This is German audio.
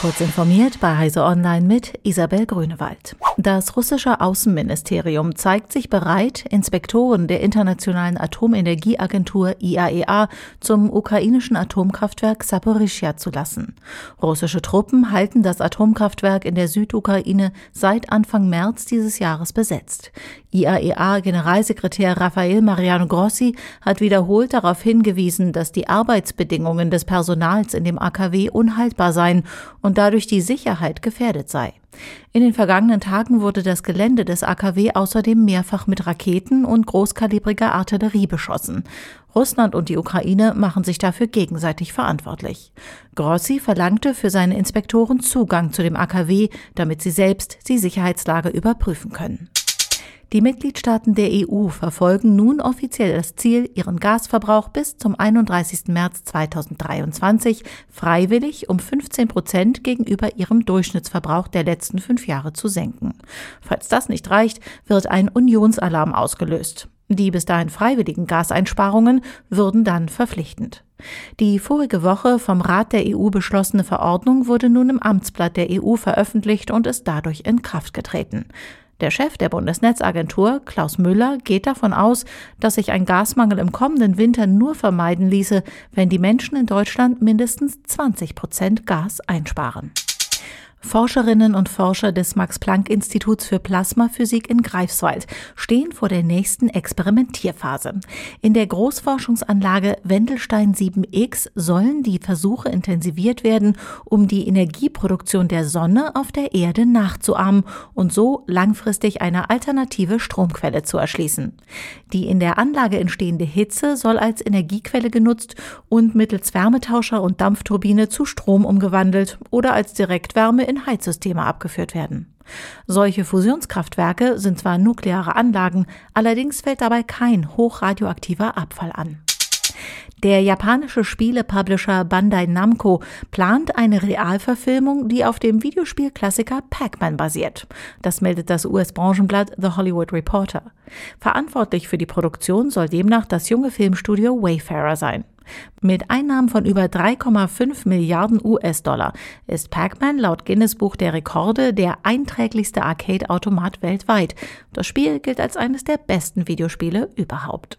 Kurz informiert bei Heise Online mit Isabel Grünewald. Das russische Außenministerium zeigt sich bereit, Inspektoren der Internationalen Atomenergieagentur IAEA e zum ukrainischen Atomkraftwerk Saporischia zu lassen. Russische Truppen halten das Atomkraftwerk in der Südukraine seit Anfang März dieses Jahres besetzt. IAEA-Generalsekretär Rafael Mariano Grossi hat wiederholt darauf hingewiesen, dass die Arbeitsbedingungen des Personals in dem AKW unhaltbar seien und dadurch die Sicherheit gefährdet sei. In den vergangenen Tagen wurde das Gelände des AKW außerdem mehrfach mit Raketen und großkalibriger Artillerie beschossen. Russland und die Ukraine machen sich dafür gegenseitig verantwortlich. Grossi verlangte für seine Inspektoren Zugang zu dem AKW, damit sie selbst die Sicherheitslage überprüfen können. Die Mitgliedstaaten der EU verfolgen nun offiziell das Ziel, ihren Gasverbrauch bis zum 31. März 2023 freiwillig um 15 Prozent gegenüber ihrem Durchschnittsverbrauch der letzten fünf Jahre zu senken. Falls das nicht reicht, wird ein Unionsalarm ausgelöst. Die bis dahin freiwilligen Gaseinsparungen würden dann verpflichtend. Die vorige Woche vom Rat der EU beschlossene Verordnung wurde nun im Amtsblatt der EU veröffentlicht und ist dadurch in Kraft getreten. Der Chef der Bundesnetzagentur, Klaus Müller, geht davon aus, dass sich ein Gasmangel im kommenden Winter nur vermeiden ließe, wenn die Menschen in Deutschland mindestens 20 Prozent Gas einsparen. Forscherinnen und Forscher des Max-Planck-Instituts für Plasmaphysik in Greifswald stehen vor der nächsten Experimentierphase. In der Großforschungsanlage Wendelstein 7X sollen die Versuche intensiviert werden, um die Energieproduktion der Sonne auf der Erde nachzuahmen und so langfristig eine alternative Stromquelle zu erschließen. Die in der Anlage entstehende Hitze soll als Energiequelle genutzt und mittels Wärmetauscher und Dampfturbine zu Strom umgewandelt oder als Direktwärme in Heizsysteme abgeführt werden. Solche Fusionskraftwerke sind zwar nukleare Anlagen, allerdings fällt dabei kein hochradioaktiver Abfall an. Der japanische Spielepublisher Bandai Namco plant eine Realverfilmung, die auf dem Videospielklassiker Pac-Man basiert. Das meldet das US-Branchenblatt The Hollywood Reporter. Verantwortlich für die Produktion soll demnach das junge Filmstudio Wayfarer sein. Mit Einnahmen von über 3,5 Milliarden US-Dollar ist Pac-Man laut Guinness Buch der Rekorde der einträglichste Arcade-Automat weltweit. Das Spiel gilt als eines der besten Videospiele überhaupt.